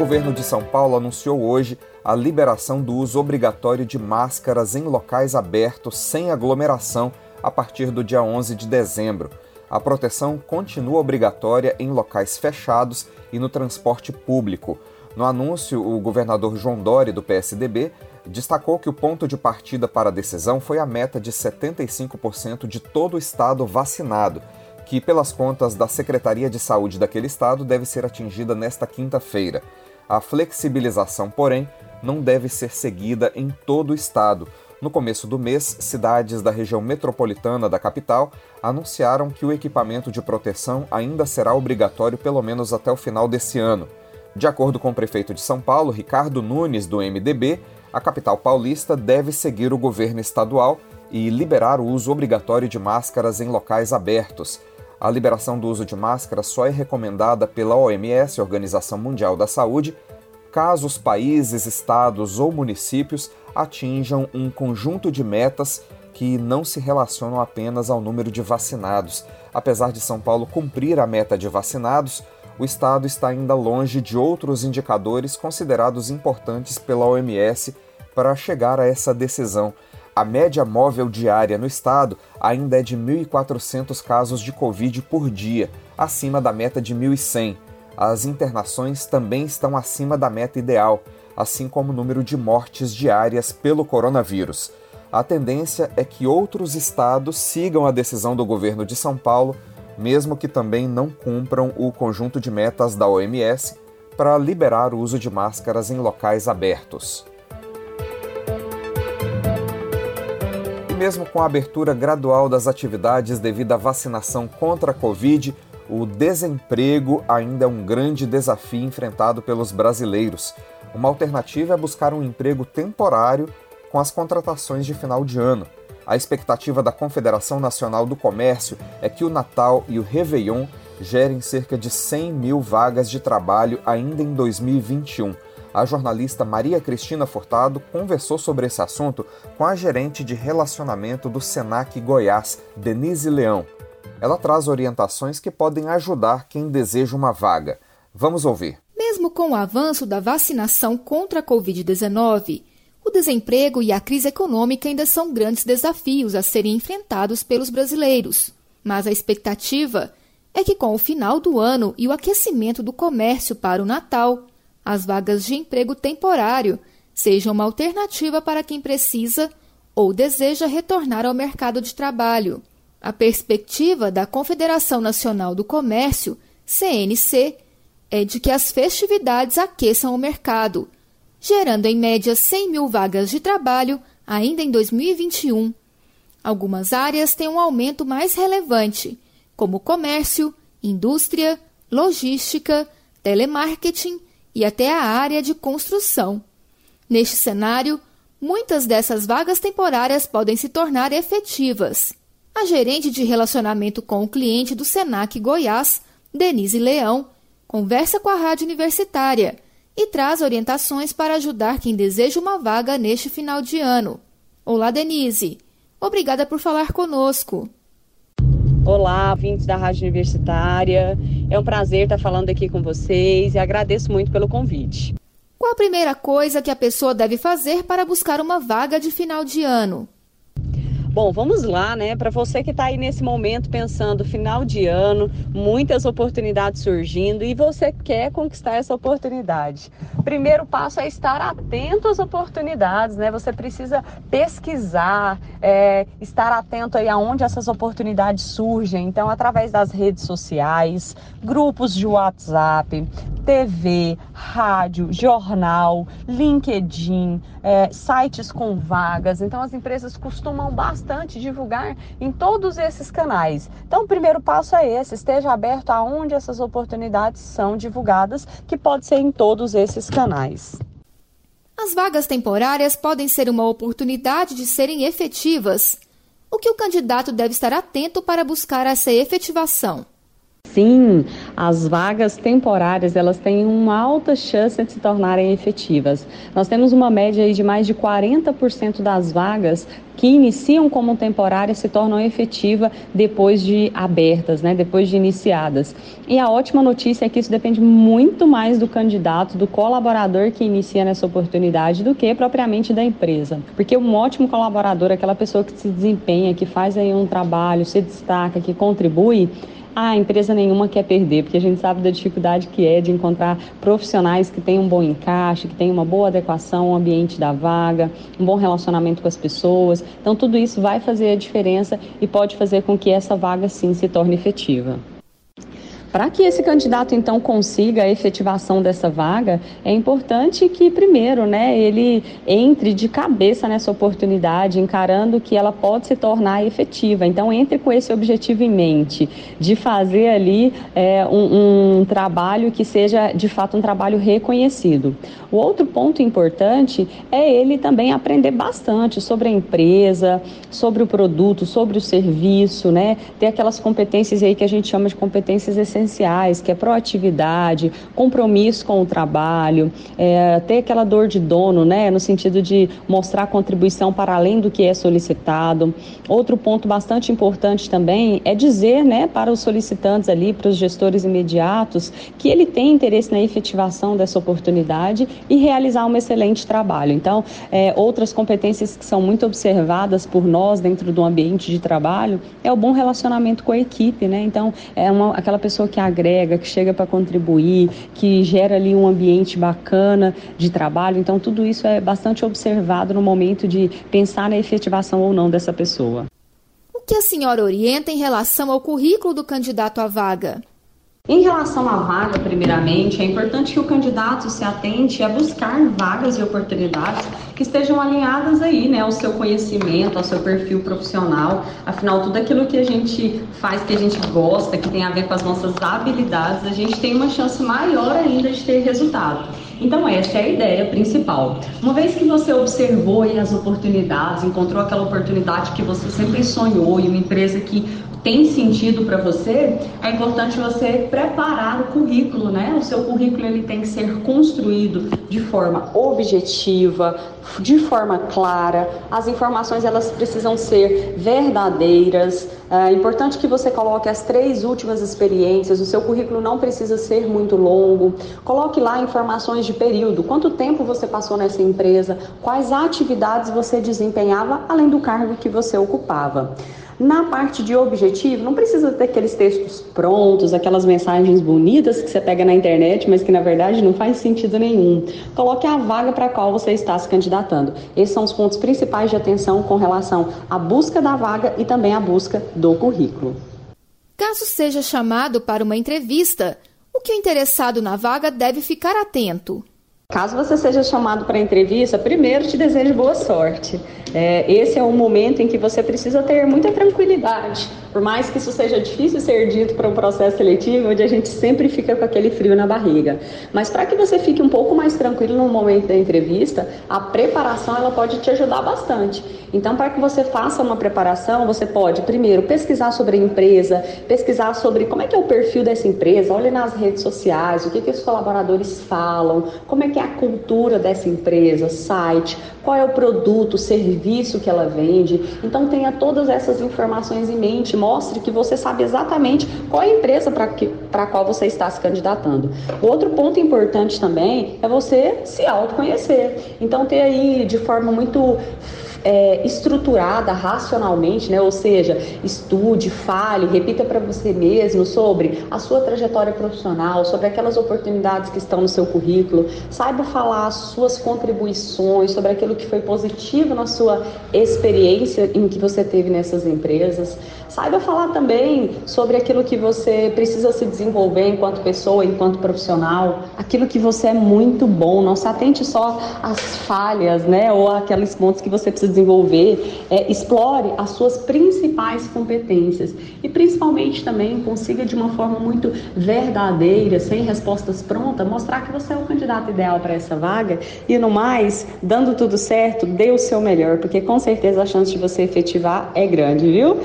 Governo de São Paulo anunciou hoje a liberação do uso obrigatório de máscaras em locais abertos sem aglomeração a partir do dia 11 de dezembro. A proteção continua obrigatória em locais fechados e no transporte público. No anúncio, o governador João Dori, do PSDB, destacou que o ponto de partida para a decisão foi a meta de 75% de todo o estado vacinado, que, pelas contas da Secretaria de Saúde daquele estado, deve ser atingida nesta quinta-feira. A flexibilização, porém, não deve ser seguida em todo o estado. No começo do mês, cidades da região metropolitana da capital anunciaram que o equipamento de proteção ainda será obrigatório pelo menos até o final desse ano. De acordo com o prefeito de São Paulo, Ricardo Nunes, do MDB, a capital paulista deve seguir o governo estadual e liberar o uso obrigatório de máscaras em locais abertos. A liberação do uso de máscaras só é recomendada pela OMS, Organização Mundial da Saúde, caso os países, estados ou municípios atinjam um conjunto de metas que não se relacionam apenas ao número de vacinados. Apesar de São Paulo cumprir a meta de vacinados, o estado está ainda longe de outros indicadores considerados importantes pela OMS para chegar a essa decisão. A média móvel diária no estado ainda é de 1.400 casos de Covid por dia, acima da meta de 1.100. As internações também estão acima da meta ideal, assim como o número de mortes diárias pelo coronavírus. A tendência é que outros estados sigam a decisão do governo de São Paulo mesmo que também não cumpram o conjunto de metas da OMS para liberar o uso de máscaras em locais abertos. Mesmo com a abertura gradual das atividades devido à vacinação contra a Covid, o desemprego ainda é um grande desafio enfrentado pelos brasileiros. Uma alternativa é buscar um emprego temporário com as contratações de final de ano. A expectativa da Confederação Nacional do Comércio é que o Natal e o Réveillon gerem cerca de 100 mil vagas de trabalho ainda em 2021. A jornalista Maria Cristina Furtado conversou sobre esse assunto com a gerente de relacionamento do Senac Goiás, Denise Leão. Ela traz orientações que podem ajudar quem deseja uma vaga. Vamos ouvir. Mesmo com o avanço da vacinação contra a Covid-19, o desemprego e a crise econômica ainda são grandes desafios a serem enfrentados pelos brasileiros. Mas a expectativa é que, com o final do ano e o aquecimento do comércio para o Natal, as vagas de emprego temporário sejam uma alternativa para quem precisa ou deseja retornar ao mercado de trabalho. A perspectiva da Confederação Nacional do Comércio, CNC, é de que as festividades aqueçam o mercado gerando em média 100 mil vagas de trabalho ainda em 2021. Algumas áreas têm um aumento mais relevante, como comércio, indústria, logística, telemarketing e até a área de construção. Neste cenário, muitas dessas vagas temporárias podem se tornar efetivas. A gerente de relacionamento com o cliente do Senac Goiás, Denise Leão, conversa com a rádio universitária e traz orientações para ajudar quem deseja uma vaga neste final de ano. Olá, Denise. Obrigada por falar conosco. Olá, vindos da Rádio Universitária. É um prazer estar falando aqui com vocês e agradeço muito pelo convite. Qual a primeira coisa que a pessoa deve fazer para buscar uma vaga de final de ano? Bom, vamos lá, né? Para você que está aí nesse momento pensando final de ano, muitas oportunidades surgindo e você quer conquistar essa oportunidade. Primeiro passo é estar atento às oportunidades, né? Você precisa pesquisar, é, estar atento aí aonde essas oportunidades surgem. Então, através das redes sociais, grupos de WhatsApp, TV, rádio, jornal, LinkedIn, é, sites com vagas. Então, as empresas costumam bastante bastante divulgar em todos esses canais. Então, o primeiro passo é esse: esteja aberto aonde essas oportunidades são divulgadas, que pode ser em todos esses canais. As vagas temporárias podem ser uma oportunidade de serem efetivas. O que o candidato deve estar atento para buscar essa efetivação? Sim, as vagas temporárias elas têm uma alta chance de se tornarem efetivas. Nós temos uma média de mais de 40% das vagas que iniciam como temporárias se tornam efetivas depois de abertas, né, depois de iniciadas. E a ótima notícia é que isso depende muito mais do candidato, do colaborador que inicia nessa oportunidade do que propriamente da empresa. Porque um ótimo colaborador, aquela pessoa que se desempenha, que faz aí um trabalho, se destaca, que contribui, a empresa nenhuma quer perder, porque a gente sabe da dificuldade que é de encontrar profissionais que tenham um bom encaixe, que tenham uma boa adequação ao ambiente da vaga, um bom relacionamento com as pessoas. Então, tudo isso vai fazer a diferença e pode fazer com que essa vaga sim se torne efetiva. Para que esse candidato então consiga a efetivação dessa vaga, é importante que primeiro, né, ele entre de cabeça nessa oportunidade, encarando que ela pode se tornar efetiva. Então entre com esse objetivo em mente de fazer ali é, um, um trabalho que seja de fato um trabalho reconhecido. O outro ponto importante é ele também aprender bastante sobre a empresa, sobre o produto, sobre o serviço, né, ter aquelas competências aí que a gente chama de competências essenciais essenciais, que é proatividade, compromisso com o trabalho, é, ter aquela dor de dono, né, no sentido de mostrar contribuição para além do que é solicitado. Outro ponto bastante importante também é dizer, né, para os solicitantes ali, para os gestores imediatos, que ele tem interesse na efetivação dessa oportunidade e realizar um excelente trabalho. Então, é, outras competências que são muito observadas por nós dentro do ambiente de trabalho é o bom relacionamento com a equipe, né? Então, é uma, aquela pessoa que agrega, que chega para contribuir, que gera ali um ambiente bacana de trabalho. Então, tudo isso é bastante observado no momento de pensar na efetivação ou não dessa pessoa. O que a senhora orienta em relação ao currículo do candidato à vaga? Em relação à vaga, primeiramente, é importante que o candidato se atente a buscar vagas e oportunidades que estejam alinhadas aí, né, ao seu conhecimento, ao seu perfil profissional. Afinal, tudo aquilo que a gente faz, que a gente gosta, que tem a ver com as nossas habilidades, a gente tem uma chance maior ainda de ter resultado. Então, essa é a ideia principal. Uma vez que você observou as oportunidades, encontrou aquela oportunidade que você sempre sonhou e uma empresa que tem sentido para você, é importante você preparar o currículo, né? O seu currículo ele tem que ser construído de forma objetiva, de forma clara. As informações elas precisam ser verdadeiras. É importante que você coloque as três últimas experiências. O seu currículo não precisa ser muito longo. Coloque lá informações de período. Quanto tempo você passou nessa empresa? Quais atividades você desempenhava além do cargo que você ocupava? Na parte de objetivo, não precisa ter aqueles textos prontos, aquelas mensagens bonitas que você pega na internet, mas que na verdade não faz sentido nenhum. Coloque a vaga para a qual você está se candidatando. Esses são os pontos principais de atenção com relação à busca da vaga e também à busca do currículo. Caso seja chamado para uma entrevista, o que o interessado na vaga deve ficar atento? Caso você seja chamado para entrevista, primeiro te desejo boa sorte. É, esse é um momento em que você precisa ter muita tranquilidade. Por mais que isso seja difícil ser dito para um processo seletivo, onde a gente sempre fica com aquele frio na barriga. Mas para que você fique um pouco mais tranquilo no momento da entrevista, a preparação ela pode te ajudar bastante. Então, para que você faça uma preparação, você pode primeiro pesquisar sobre a empresa, pesquisar sobre como é que é o perfil dessa empresa, olhe nas redes sociais, o que, que os colaboradores falam, como é que é a cultura dessa empresa, site, qual é o produto, serviço que ela vende. Então tenha todas essas informações em mente, mostre que você sabe exatamente qual é a empresa para a qual você está se candidatando. Outro ponto importante também é você se autoconhecer. Então ter aí de forma muito é, estruturada racionalmente, né? ou seja, estude, fale, repita para você mesmo sobre a sua trajetória profissional, sobre aquelas oportunidades que estão no seu currículo, saiba falar as suas contribuições, sobre aquilo que foi positivo na sua experiência em que você teve nessas empresas, Saiba falar também sobre aquilo que você precisa se desenvolver enquanto pessoa, enquanto profissional, aquilo que você é muito bom. Não se atente só às falhas, né, ou aqueles pontos que você precisa desenvolver. É, explore as suas principais competências e principalmente também consiga de uma forma muito verdadeira, sem respostas prontas, mostrar que você é o candidato ideal para essa vaga e no mais, dando tudo certo, dê o seu melhor, porque com certeza a chance de você efetivar é grande, viu?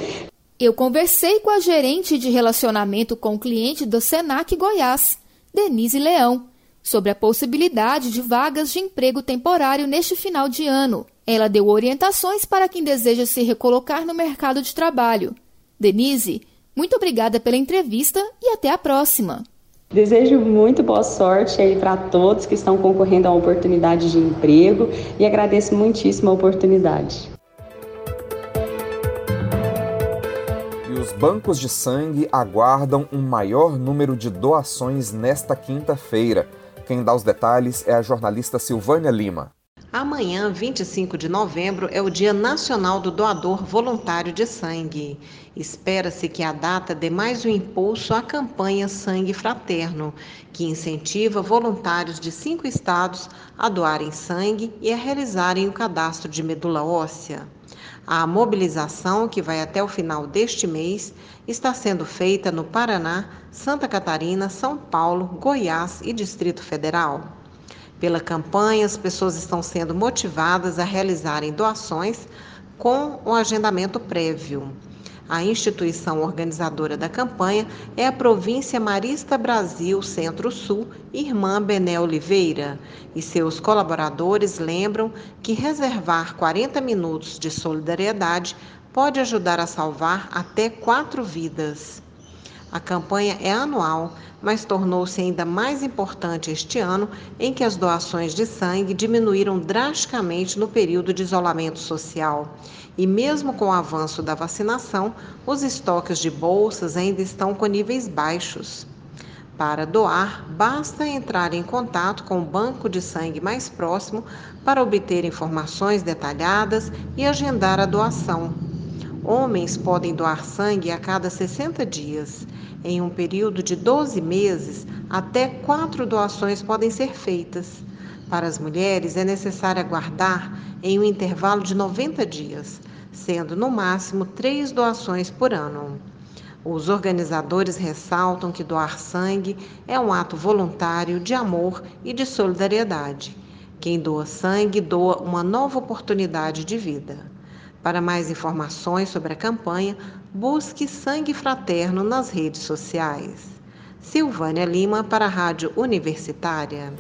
Eu conversei com a gerente de relacionamento com o cliente do Senac Goiás, Denise Leão, sobre a possibilidade de vagas de emprego temporário neste final de ano. Ela deu orientações para quem deseja se recolocar no mercado de trabalho. Denise, muito obrigada pela entrevista e até a próxima. Desejo muito boa sorte aí para todos que estão concorrendo a uma oportunidade de emprego e agradeço muitíssimo a oportunidade. Bancos de sangue aguardam um maior número de doações nesta quinta-feira. Quem dá os detalhes é a jornalista Silvânia Lima. Amanhã, 25 de novembro, é o Dia Nacional do Doador Voluntário de Sangue. Espera-se que a data dê mais um impulso à campanha Sangue Fraterno, que incentiva voluntários de cinco estados a doarem sangue e a realizarem o cadastro de medula óssea. A mobilização, que vai até o final deste mês, está sendo feita no Paraná, Santa Catarina, São Paulo, Goiás e Distrito Federal. Pela campanha, as pessoas estão sendo motivadas a realizarem doações com o agendamento prévio. A instituição organizadora da campanha é a Província Marista Brasil Centro-Sul, Irmã Bené Oliveira, e seus colaboradores lembram que reservar 40 minutos de solidariedade pode ajudar a salvar até quatro vidas. A campanha é anual, mas tornou-se ainda mais importante este ano, em que as doações de sangue diminuíram drasticamente no período de isolamento social. E mesmo com o avanço da vacinação, os estoques de bolsas ainda estão com níveis baixos. Para doar, basta entrar em contato com o banco de sangue mais próximo para obter informações detalhadas e agendar a doação. Homens podem doar sangue a cada 60 dias em um período de 12 meses, até quatro doações podem ser feitas. Para as mulheres, é necessário aguardar em um intervalo de 90 dias, sendo no máximo três doações por ano. Os organizadores ressaltam que doar sangue é um ato voluntário de amor e de solidariedade. Quem doa sangue doa uma nova oportunidade de vida. Para mais informações sobre a campanha, busque Sangue Fraterno nas redes sociais. Silvânia Lima para a Rádio Universitária.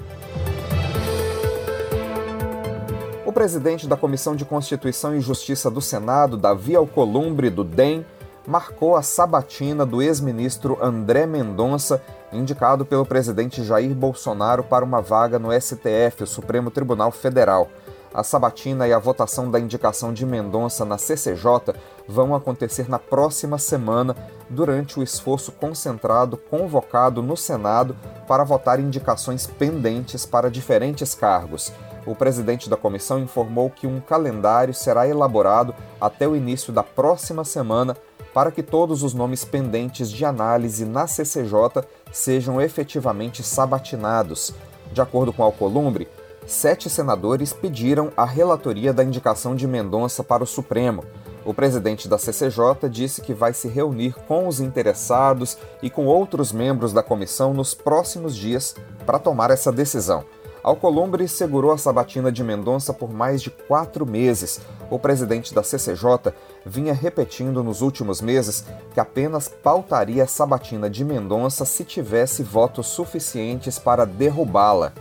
O presidente da Comissão de Constituição e Justiça do Senado, Davi Alcolumbre, do DEM, marcou a sabatina do ex-ministro André Mendonça, indicado pelo presidente Jair Bolsonaro para uma vaga no STF, o Supremo Tribunal Federal. A sabatina e a votação da indicação de Mendonça na CCJ vão acontecer na próxima semana, durante o esforço concentrado convocado no Senado para votar indicações pendentes para diferentes cargos. O presidente da comissão informou que um calendário será elaborado até o início da próxima semana para que todos os nomes pendentes de análise na CCJ sejam efetivamente sabatinados. De acordo com Alcolumbre, sete senadores pediram a relatoria da indicação de Mendonça para o Supremo. O presidente da CCJ disse que vai se reunir com os interessados e com outros membros da comissão nos próximos dias para tomar essa decisão. Alcolumbre segurou a sabatina de Mendonça por mais de quatro meses. O presidente da CCJ vinha repetindo nos últimos meses que apenas pautaria a sabatina de Mendonça se tivesse votos suficientes para derrubá-la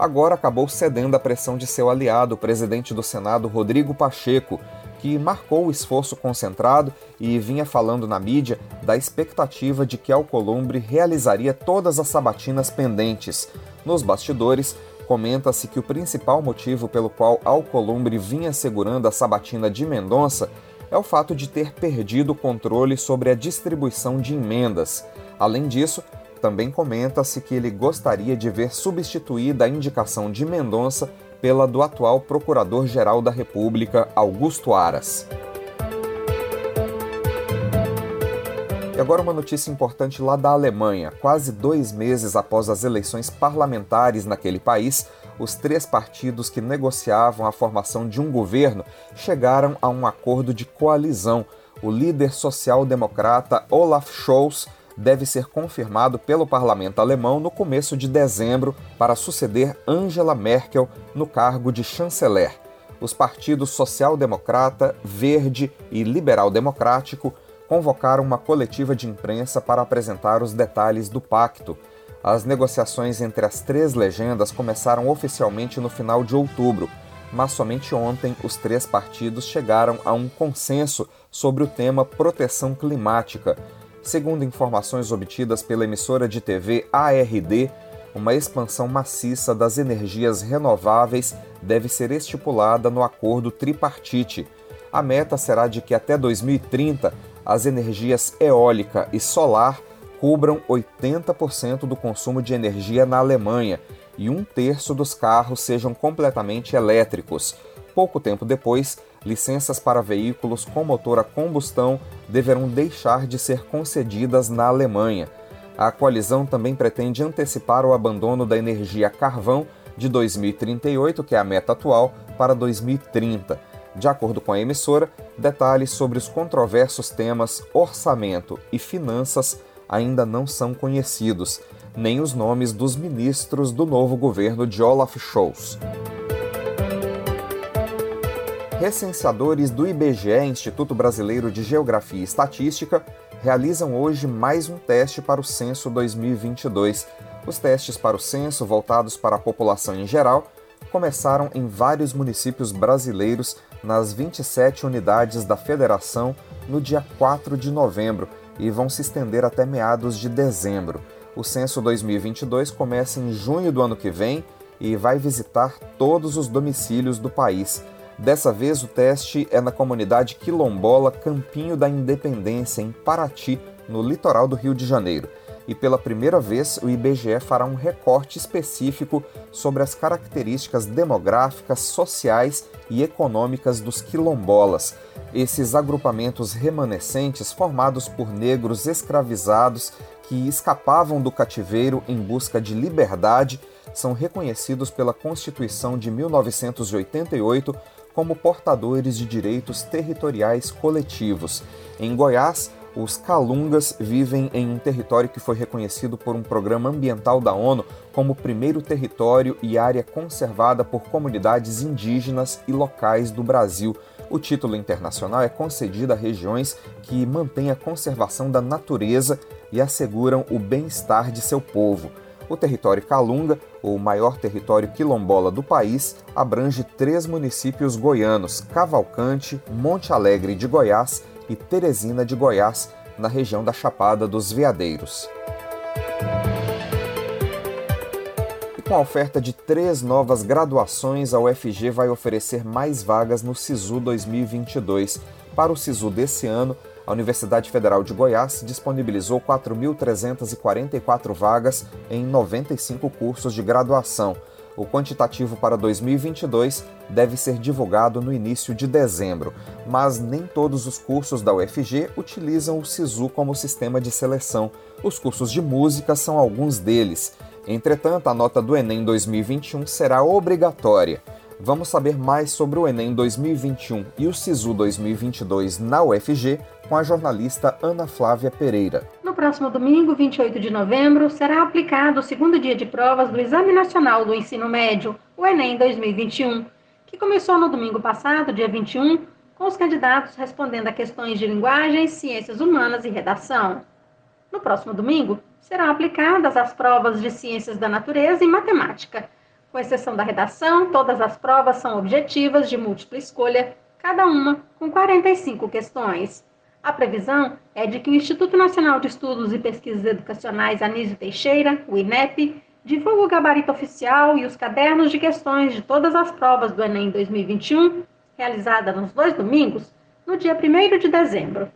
agora acabou cedendo à pressão de seu aliado, o presidente do Senado, Rodrigo Pacheco, que marcou o esforço concentrado e vinha falando na mídia da expectativa de que Alcolumbre realizaria todas as sabatinas pendentes. Nos bastidores, comenta-se que o principal motivo pelo qual Alcolumbre vinha segurando a sabatina de Mendonça é o fato de ter perdido o controle sobre a distribuição de emendas. Além disso, também comenta-se que ele gostaria de ver substituída a indicação de Mendonça pela do atual Procurador-Geral da República, Augusto Aras. E agora uma notícia importante lá da Alemanha. Quase dois meses após as eleições parlamentares naquele país, os três partidos que negociavam a formação de um governo chegaram a um acordo de coalizão. O líder social-democrata Olaf Scholz deve ser confirmado pelo parlamento alemão no começo de dezembro para suceder Angela Merkel no cargo de chanceler. Os partidos social-democrata, verde e liberal-democrático convocaram uma coletiva de imprensa para apresentar os detalhes do pacto. As negociações entre as três legendas começaram oficialmente no final de outubro, mas somente ontem os três partidos chegaram a um consenso sobre o tema proteção climática. Segundo informações obtidas pela emissora de TV ARD, uma expansão maciça das energias renováveis deve ser estipulada no acordo tripartite. A meta será de que até 2030 as energias eólica e solar cubram 80% do consumo de energia na Alemanha e um terço dos carros sejam completamente elétricos. Pouco tempo depois, licenças para veículos com motor a combustão deverão deixar de ser concedidas na Alemanha. A coalizão também pretende antecipar o abandono da energia carvão de 2038, que é a meta atual, para 2030. De acordo com a emissora, detalhes sobre os controversos temas orçamento e finanças ainda não são conhecidos, nem os nomes dos ministros do novo governo de Olaf Scholz. Recenseadores do IBGE, Instituto Brasileiro de Geografia e Estatística, realizam hoje mais um teste para o censo 2022. Os testes para o censo, voltados para a população em geral, começaram em vários municípios brasileiros nas 27 unidades da federação no dia 4 de novembro e vão se estender até meados de dezembro. O censo 2022 começa em junho do ano que vem e vai visitar todos os domicílios do país. Dessa vez, o teste é na comunidade quilombola Campinho da Independência, em Paraty, no litoral do Rio de Janeiro. E pela primeira vez, o IBGE fará um recorte específico sobre as características demográficas, sociais e econômicas dos quilombolas. Esses agrupamentos remanescentes, formados por negros escravizados que escapavam do cativeiro em busca de liberdade, são reconhecidos pela Constituição de 1988 como portadores de direitos territoriais coletivos. Em Goiás, os Calungas vivem em um território que foi reconhecido por um programa ambiental da ONU como primeiro território e área conservada por comunidades indígenas e locais do Brasil. O título internacional é concedido a regiões que mantêm a conservação da natureza e asseguram o bem-estar de seu povo. O território Calunga, o maior território quilombola do país, abrange três municípios goianos: Cavalcante, Monte Alegre de Goiás e Teresina de Goiás, na região da Chapada dos Veadeiros. E com a oferta de três novas graduações, a UFG vai oferecer mais vagas no SISU 2022. Para o SISU desse ano, a Universidade Federal de Goiás disponibilizou 4.344 vagas em 95 cursos de graduação. O quantitativo para 2022 deve ser divulgado no início de dezembro, mas nem todos os cursos da UFG utilizam o SISU como sistema de seleção. Os cursos de música são alguns deles. Entretanto, a nota do Enem 2021 será obrigatória. Vamos saber mais sobre o Enem 2021 e o SISU 2022 na UFG com a jornalista Ana Flávia Pereira. No próximo domingo, 28 de novembro, será aplicado o segundo dia de provas do Exame Nacional do Ensino Médio, o Enem 2021, que começou no domingo passado, dia 21, com os candidatos respondendo a questões de linguagem, ciências humanas e redação. No próximo domingo, serão aplicadas as provas de ciências da natureza e matemática. Com exceção da redação, todas as provas são objetivas de múltipla escolha, cada uma com 45 questões. A previsão é de que o Instituto Nacional de Estudos e Pesquisas Educacionais Anísio Teixeira, o INEP, divulgue o gabarito oficial e os cadernos de questões de todas as provas do Enem 2021, realizada nos dois domingos, no dia 1 de dezembro.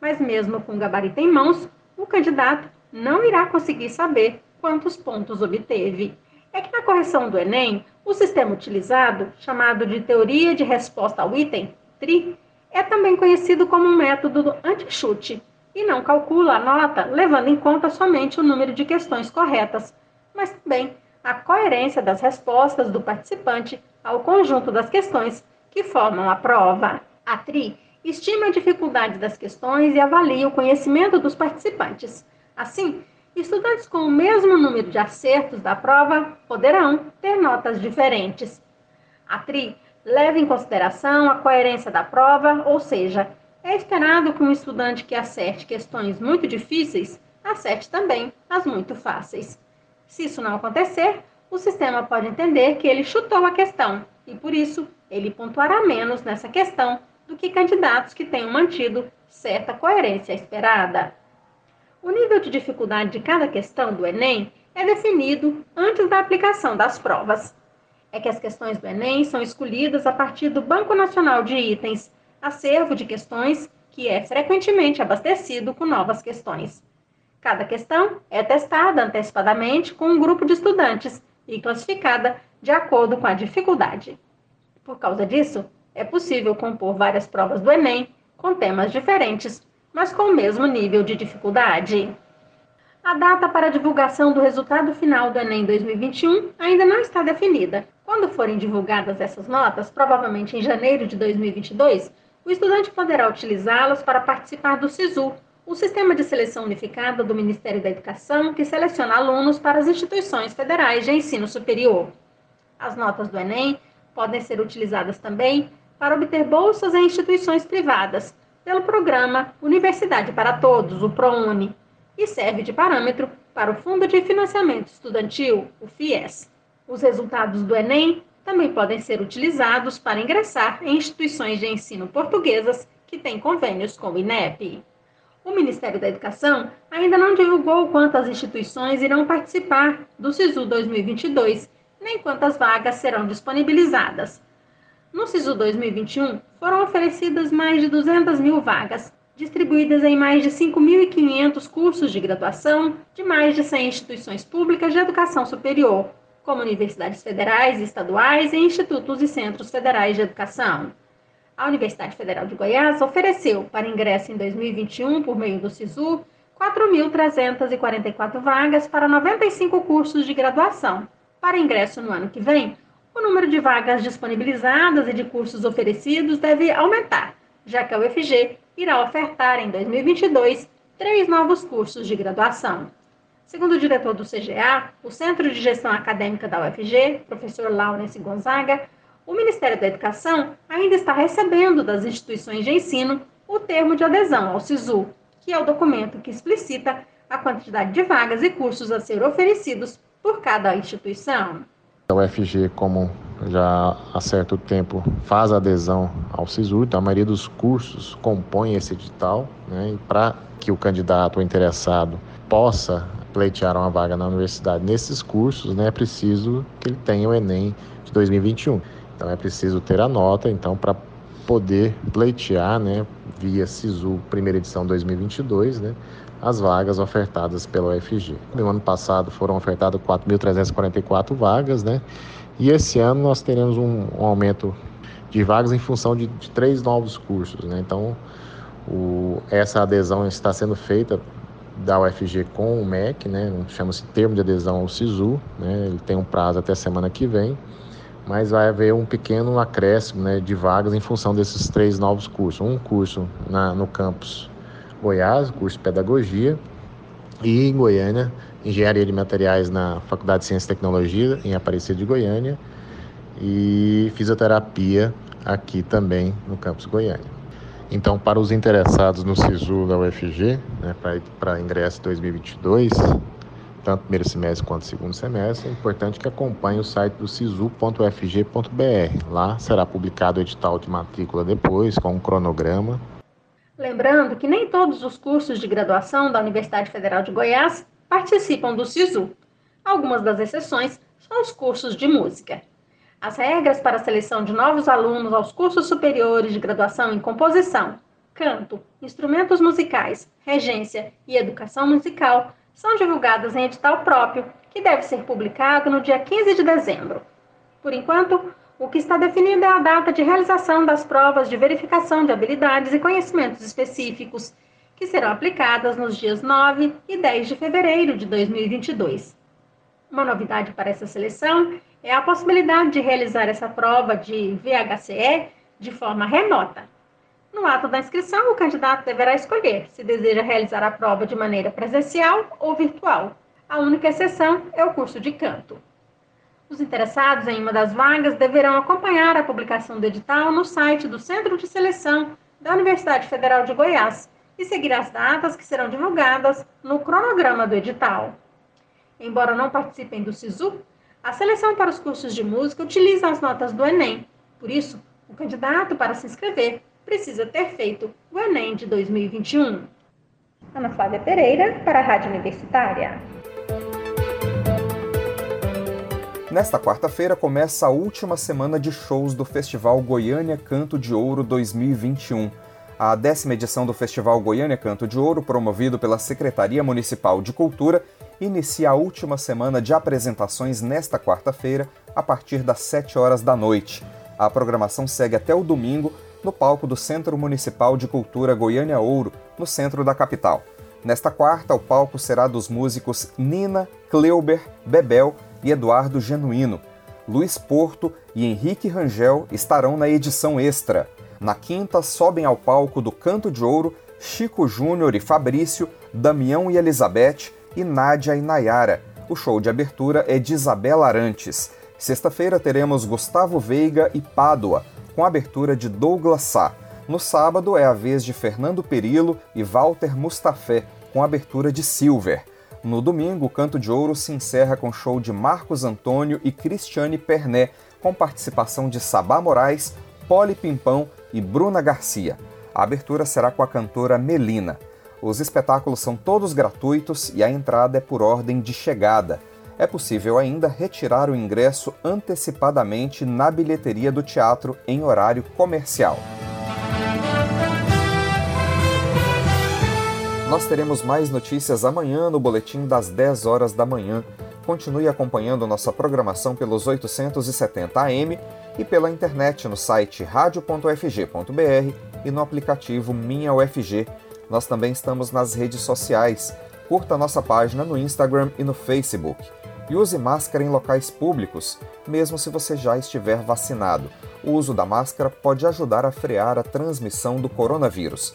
Mas mesmo com o gabarito em mãos, o candidato não irá conseguir saber quantos pontos obteve. É que na correção do Enem, o sistema utilizado, chamado de Teoria de Resposta ao Item, TRI, é também conhecido como um método anti-chute. e não calcula a nota levando em conta somente o número de questões corretas, mas também a coerência das respostas do participante ao conjunto das questões que formam a prova. A TRI estima a dificuldade das questões e avalia o conhecimento dos participantes. Assim, estudantes com o mesmo número de acertos da prova poderão ter notas diferentes. A TRI leva em consideração a coerência da prova, ou seja, é esperado que um estudante que acerte questões muito difíceis acerte também as muito fáceis. Se isso não acontecer, o sistema pode entender que ele chutou a questão e, por isso, ele pontuará menos nessa questão do que candidatos que tenham mantido certa coerência esperada. O nível de dificuldade de cada questão do Enem é definido antes da aplicação das provas. É que as questões do Enem são escolhidas a partir do Banco Nacional de Itens acervo de questões que é frequentemente abastecido com novas questões. Cada questão é testada antecipadamente com um grupo de estudantes e classificada de acordo com a dificuldade. Por causa disso, é possível compor várias provas do Enem com temas diferentes, mas com o mesmo nível de dificuldade. A data para a divulgação do resultado final do Enem 2021 ainda não está definida. Quando forem divulgadas essas notas, provavelmente em janeiro de 2022, o estudante poderá utilizá-las para participar do SISU, o Sistema de Seleção Unificada do Ministério da Educação, que seleciona alunos para as instituições federais de ensino superior. As notas do Enem podem ser utilizadas também para obter bolsas em instituições privadas, pelo programa Universidade para Todos, o ProUni, e serve de parâmetro para o Fundo de Financiamento Estudantil, o FIES. Os resultados do Enem também podem ser utilizados para ingressar em instituições de ensino portuguesas que têm convênios com o INEP. O Ministério da Educação ainda não divulgou quantas instituições irão participar do SISU 2022, nem quantas vagas serão disponibilizadas. No SISU 2021, foram oferecidas mais de 200 mil vagas, distribuídas em mais de 5.500 cursos de graduação de mais de 100 instituições públicas de educação superior, como universidades federais e estaduais e institutos e centros federais de educação. A Universidade Federal de Goiás ofereceu para ingresso em 2021, por meio do SISU, 4.344 vagas para 95 cursos de graduação. Para ingresso no ano que vem, o número de vagas disponibilizadas e de cursos oferecidos deve aumentar, já que a UFG irá ofertar em 2022 três novos cursos de graduação. Segundo o diretor do CGA, o Centro de Gestão Acadêmica da UFG, professor Laurence Gonzaga, o Ministério da Educação ainda está recebendo das instituições de ensino o termo de adesão ao SISU, que é o documento que explicita a quantidade de vagas e cursos a ser oferecidos por cada instituição. A UFG, como já há certo tempo faz adesão ao SISU, então a maioria dos cursos compõe esse edital, né, e para que o candidato interessado possa pleitear uma vaga na universidade nesses cursos, né, é preciso que ele tenha o Enem de 2021. Então é preciso ter a nota, então, para poder pleitear, né, via SISU primeira edição 2022, né, as vagas ofertadas pela UFG. No ano passado foram ofertadas 4.344 vagas, né, e esse ano nós teremos um, um aumento de vagas em função de, de três novos cursos, né, então o, essa adesão está sendo feita da UFG com o MEC, né, chama-se termo de adesão ao SISU, né, ele tem um prazo até semana que vem, mas vai haver um pequeno acréscimo né, de vagas em função desses três novos cursos. Um curso na, no campus Goiás, curso Pedagogia, e em Goiânia, Engenharia de Materiais na Faculdade de Ciência e Tecnologia, em Aparecida de Goiânia, e Fisioterapia aqui também no campus Goiânia. Então, para os interessados no SISU da UFG, né, para ingresso 2022, tanto primeiro semestre quanto segundo semestre, é importante que acompanhe o site do sisu.ufg.br. Lá será publicado o edital de matrícula depois, com um cronograma. Lembrando que nem todos os cursos de graduação da Universidade Federal de Goiás participam do SISU. Algumas das exceções são os cursos de música. As regras para a seleção de novos alunos aos cursos superiores de graduação em composição, canto, instrumentos musicais, regência e educação musical são divulgadas em edital próprio, que deve ser publicado no dia 15 de dezembro. Por enquanto, o que está definido é a data de realização das provas de verificação de habilidades e conhecimentos específicos, que serão aplicadas nos dias 9 e 10 de fevereiro de 2022. Uma novidade para essa seleção é a possibilidade de realizar essa prova de VHCE de forma remota. No ato da inscrição, o candidato deverá escolher se deseja realizar a prova de maneira presencial ou virtual. A única exceção é o curso de canto. Os interessados em uma das vagas deverão acompanhar a publicação do edital no site do Centro de Seleção da Universidade Federal de Goiás e seguir as datas que serão divulgadas no cronograma do edital. Embora não participem do SISU, a seleção para os cursos de música utiliza as notas do Enem. Por isso, o candidato para se inscrever precisa ter feito o Enem de 2021. Ana Flávia Pereira, para a Rádio Universitária. Nesta quarta-feira começa a última semana de shows do Festival Goiânia Canto de Ouro 2021. A décima edição do Festival Goiânia Canto de Ouro, promovido pela Secretaria Municipal de Cultura, inicia a última semana de apresentações nesta quarta-feira, a partir das 7 horas da noite. A programação segue até o domingo no palco do Centro Municipal de Cultura Goiânia Ouro, no centro da capital. Nesta quarta, o palco será dos músicos Nina, Kleuber, Bebel e Eduardo Genuíno. Luiz Porto e Henrique Rangel estarão na edição extra. Na quinta, sobem ao palco do Canto de Ouro Chico Júnior e Fabrício, Damião e Elizabeth e Nádia e Nayara. O show de abertura é de Isabela Arantes. Sexta-feira teremos Gustavo Veiga e Pádua, com abertura de Douglas Sá. No sábado é a vez de Fernando Perillo e Walter Mustafé, com abertura de Silver. No domingo, o Canto de Ouro se encerra com show de Marcos Antônio e Cristiane Perné, com participação de Sabá Moraes, Poli Pimpão e Bruna Garcia. A abertura será com a cantora Melina. Os espetáculos são todos gratuitos e a entrada é por ordem de chegada. É possível ainda retirar o ingresso antecipadamente na bilheteria do teatro em horário comercial. Nós teremos mais notícias amanhã no boletim das 10 horas da manhã. Continue acompanhando nossa programação pelos 870 AM e pela internet no site radio.fg.br e no aplicativo Minha UFG. Nós também estamos nas redes sociais. Curta nossa página no Instagram e no Facebook. E use máscara em locais públicos, mesmo se você já estiver vacinado. O uso da máscara pode ajudar a frear a transmissão do coronavírus.